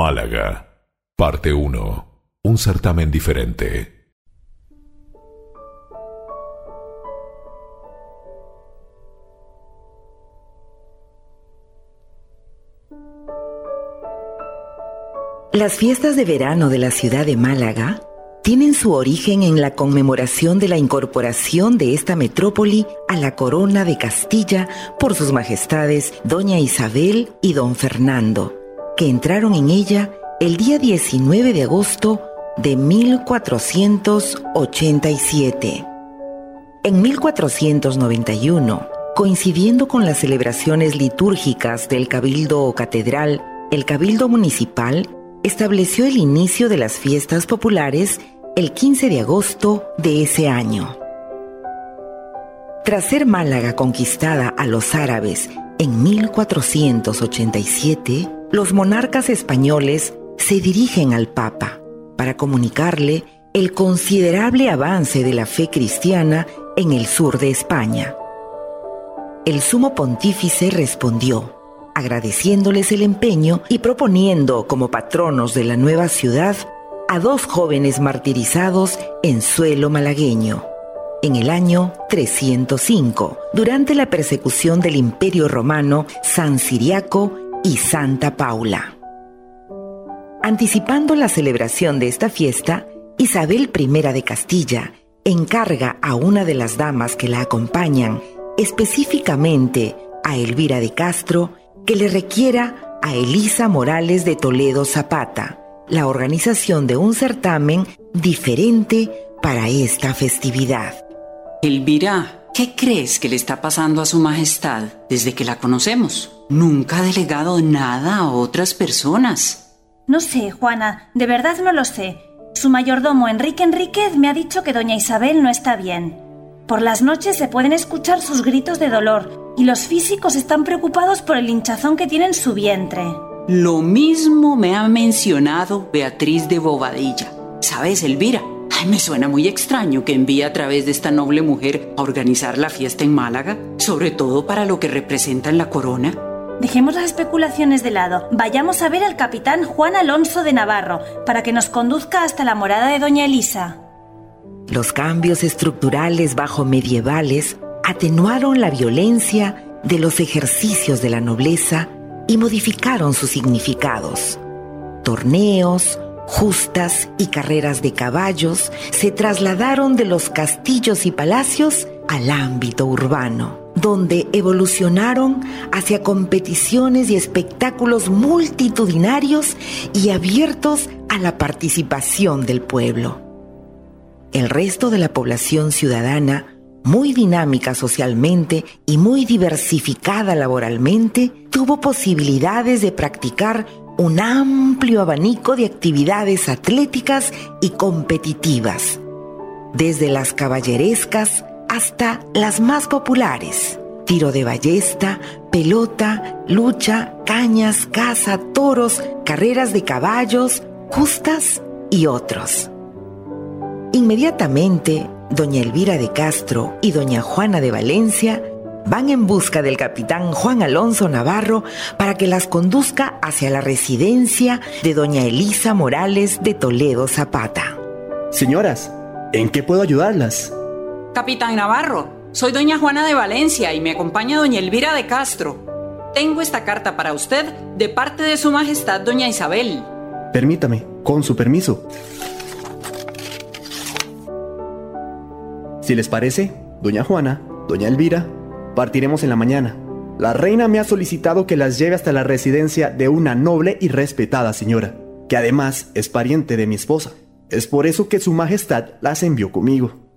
Málaga. Parte 1. Un certamen diferente. Las fiestas de verano de la ciudad de Málaga tienen su origen en la conmemoración de la incorporación de esta metrópoli a la corona de Castilla por sus majestades Doña Isabel y Don Fernando, que entraron en ella el día 19 de agosto de 1487. En 1491, coincidiendo con las celebraciones litúrgicas del Cabildo Catedral, el Cabildo Municipal estableció el inicio de las fiestas populares el 15 de agosto de ese año. Tras ser Málaga conquistada a los árabes en 1487, los monarcas españoles se dirigen al Papa para comunicarle el considerable avance de la fe cristiana en el sur de España. El sumo pontífice respondió, agradeciéndoles el empeño y proponiendo como patronos de la nueva ciudad a dos jóvenes martirizados en suelo malagueño en el año 305, durante la persecución del Imperio Romano San Siriaco y Santa Paula. Anticipando la celebración de esta fiesta, Isabel I de Castilla encarga a una de las damas que la acompañan, específicamente a Elvira de Castro, que le requiera a Elisa Morales de Toledo Zapata la organización de un certamen diferente para esta festividad. Elvira, ¿qué crees que le está pasando a Su Majestad desde que la conocemos? Nunca ha delegado nada a otras personas. No sé, Juana, de verdad no lo sé. Su mayordomo Enrique Enríquez me ha dicho que doña Isabel no está bien. Por las noches se pueden escuchar sus gritos de dolor y los físicos están preocupados por el hinchazón que tiene en su vientre. Lo mismo me ha mencionado Beatriz de Bobadilla. ¿Sabes, Elvira? Ay, me suena muy extraño que envíe a través de esta noble mujer a organizar la fiesta en Málaga, sobre todo para lo que representa en la corona. Dejemos las especulaciones de lado. Vayamos a ver al capitán Juan Alonso de Navarro para que nos conduzca hasta la morada de Doña Elisa. Los cambios estructurales bajo medievales atenuaron la violencia de los ejercicios de la nobleza y modificaron sus significados. Torneos, justas y carreras de caballos se trasladaron de los castillos y palacios al ámbito urbano, donde evolucionaron hacia competiciones y espectáculos multitudinarios y abiertos a la participación del pueblo. El resto de la población ciudadana muy dinámica socialmente y muy diversificada laboralmente, tuvo posibilidades de practicar un amplio abanico de actividades atléticas y competitivas, desde las caballerescas hasta las más populares, tiro de ballesta, pelota, lucha, cañas, caza, toros, carreras de caballos, justas y otros. Inmediatamente, doña Elvira de Castro y doña Juana de Valencia van en busca del capitán Juan Alonso Navarro para que las conduzca hacia la residencia de doña Elisa Morales de Toledo Zapata. Señoras, ¿en qué puedo ayudarlas? Capitán Navarro, soy doña Juana de Valencia y me acompaña doña Elvira de Castro. Tengo esta carta para usted de parte de su majestad doña Isabel. Permítame, con su permiso. Si les parece, doña Juana, doña Elvira, partiremos en la mañana. La reina me ha solicitado que las lleve hasta la residencia de una noble y respetada señora, que además es pariente de mi esposa. Es por eso que su majestad las envió conmigo.